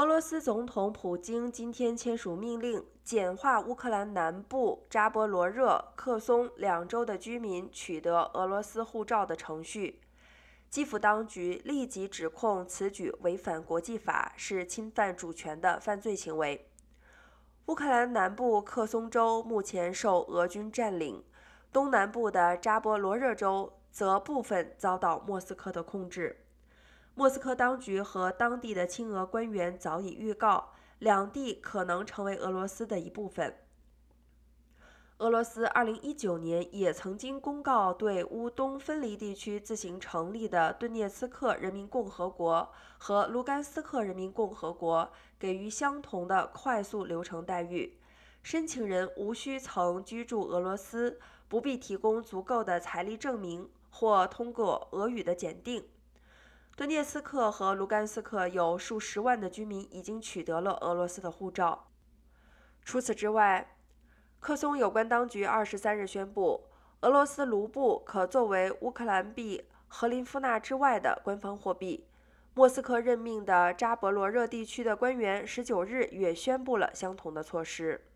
俄罗斯总统普京今天签署命令，简化乌克兰南部扎波罗热、克松两州的居民取得俄罗斯护照的程序。基辅当局立即指控此举违反国际法，是侵犯主权的犯罪行为。乌克兰南部克松州目前受俄军占领，东南部的扎波罗热州则部分遭到莫斯科的控制。莫斯科当局和当地的亲俄官员早已预告，两地可能成为俄罗斯的一部分。俄罗斯2019年也曾经公告，对乌东分离地区自行成立的顿涅茨克人民共和国和卢甘斯克人民共和国给予相同的快速流程待遇，申请人无需曾居住俄罗斯，不必提供足够的财力证明或通过俄语的检定。顿涅茨克和卢甘斯克有数十万的居民已经取得了俄罗斯的护照。除此之外，克松有关当局二十三日宣布，俄罗斯卢布可作为乌克兰币和林夫纳之外的官方货币。莫斯科任命的扎波罗热地区的官员十九日也宣布了相同的措施。